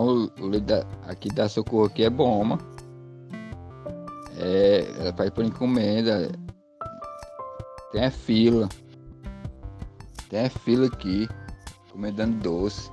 o, o leite da, aqui da Socorro aqui é bom, mano. É, ela faz por encomenda. Tem a fila. Tem a fila aqui, encomendando doce.